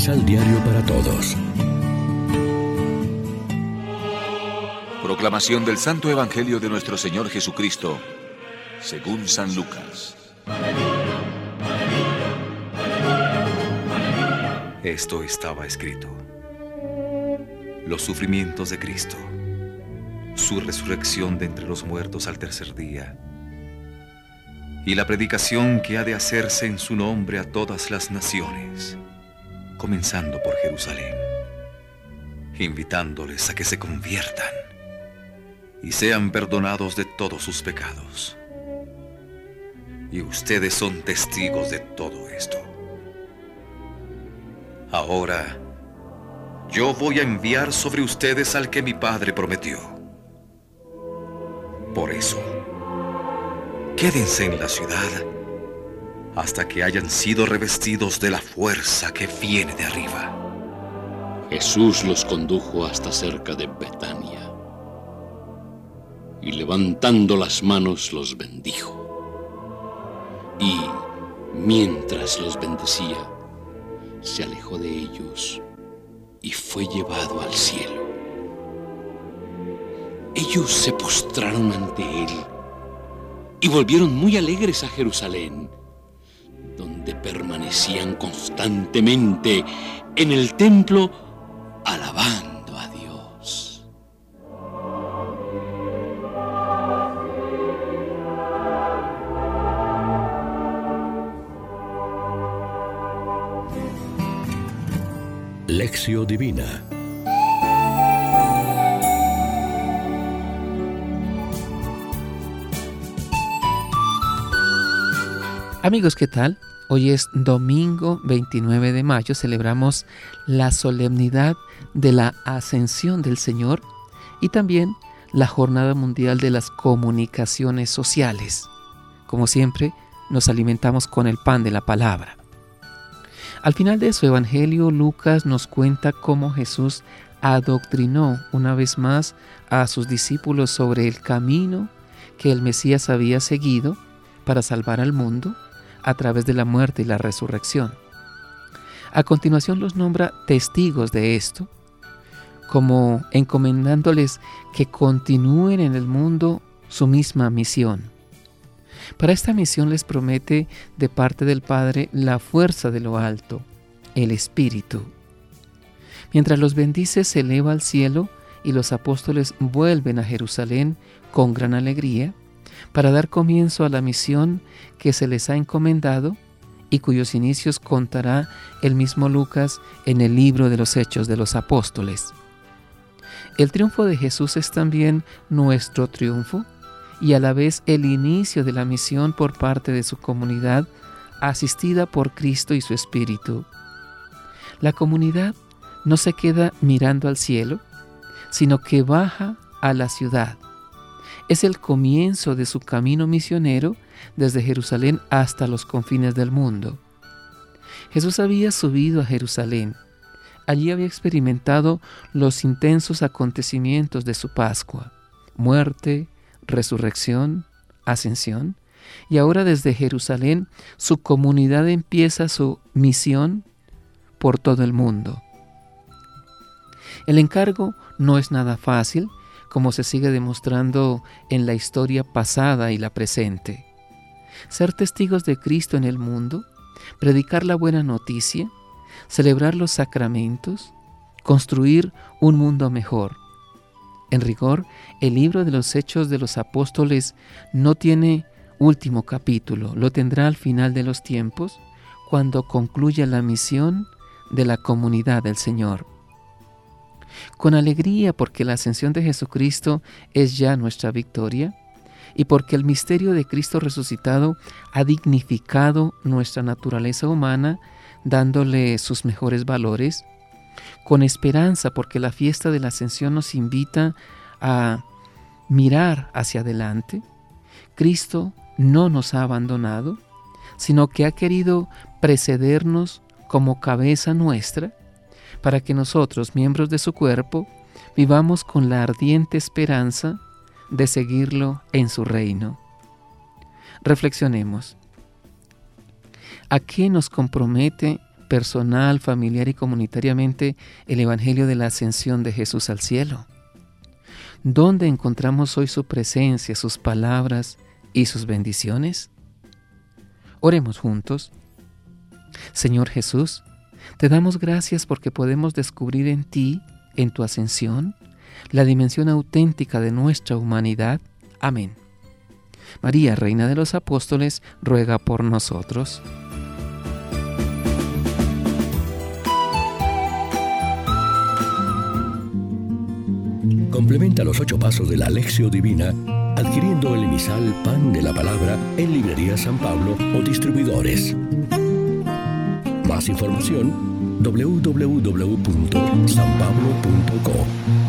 Misal Diario para Todos. Proclamación del Santo Evangelio de nuestro Señor Jesucristo, según San Lucas. Esto estaba escrito. Los sufrimientos de Cristo, su resurrección de entre los muertos al tercer día, y la predicación que ha de hacerse en su nombre a todas las naciones, comenzando por Jerusalén, invitándoles a que se conviertan y sean perdonados de todos sus pecados. Y ustedes son testigos de todo esto. Ahora, yo voy a enviar sobre ustedes al que mi padre prometió. Por eso, quédense en la ciudad hasta que hayan sido revestidos de la fuerza que viene de arriba. Jesús los condujo hasta cerca de Betania y levantando las manos los bendijo. Y mientras los bendecía, se alejó de ellos y fue llevado al cielo. Ellos se postraron ante él y volvieron muy alegres a Jerusalén, donde permanecían constantemente en el templo alabando a Dios. Lección Divina Amigos, ¿qué tal? Hoy es domingo 29 de mayo, celebramos la solemnidad de la ascensión del Señor y también la Jornada Mundial de las Comunicaciones Sociales. Como siempre, nos alimentamos con el pan de la palabra. Al final de su Evangelio, Lucas nos cuenta cómo Jesús adoctrinó una vez más a sus discípulos sobre el camino que el Mesías había seguido para salvar al mundo a través de la muerte y la resurrección. A continuación los nombra testigos de esto, como encomendándoles que continúen en el mundo su misma misión. Para esta misión les promete de parte del Padre la fuerza de lo alto, el Espíritu. Mientras los bendice se eleva al cielo y los apóstoles vuelven a Jerusalén con gran alegría, para dar comienzo a la misión que se les ha encomendado y cuyos inicios contará el mismo Lucas en el libro de los Hechos de los Apóstoles. El triunfo de Jesús es también nuestro triunfo y a la vez el inicio de la misión por parte de su comunidad asistida por Cristo y su Espíritu. La comunidad no se queda mirando al cielo, sino que baja a la ciudad es el comienzo de su camino misionero desde Jerusalén hasta los confines del mundo. Jesús había subido a Jerusalén. Allí había experimentado los intensos acontecimientos de su Pascua, muerte, resurrección, ascensión, y ahora desde Jerusalén su comunidad empieza su misión por todo el mundo. El encargo no es nada fácil, como se sigue demostrando en la historia pasada y la presente. Ser testigos de Cristo en el mundo, predicar la buena noticia, celebrar los sacramentos, construir un mundo mejor. En rigor, el libro de los Hechos de los Apóstoles no tiene último capítulo, lo tendrá al final de los tiempos, cuando concluya la misión de la comunidad del Señor con alegría porque la ascensión de Jesucristo es ya nuestra victoria y porque el misterio de Cristo resucitado ha dignificado nuestra naturaleza humana dándole sus mejores valores, con esperanza porque la fiesta de la ascensión nos invita a mirar hacia adelante. Cristo no nos ha abandonado, sino que ha querido precedernos como cabeza nuestra para que nosotros, miembros de su cuerpo, vivamos con la ardiente esperanza de seguirlo en su reino. Reflexionemos. ¿A qué nos compromete personal, familiar y comunitariamente el Evangelio de la Ascensión de Jesús al cielo? ¿Dónde encontramos hoy su presencia, sus palabras y sus bendiciones? Oremos juntos. Señor Jesús, te damos gracias porque podemos descubrir en ti, en tu ascensión, la dimensión auténtica de nuestra humanidad. Amén. María, Reina de los Apóstoles, ruega por nosotros. Complementa los ocho pasos de la Alexio Divina adquiriendo el emisal Pan de la Palabra en Librería San Pablo o distribuidores. Más información www.sanpablo.co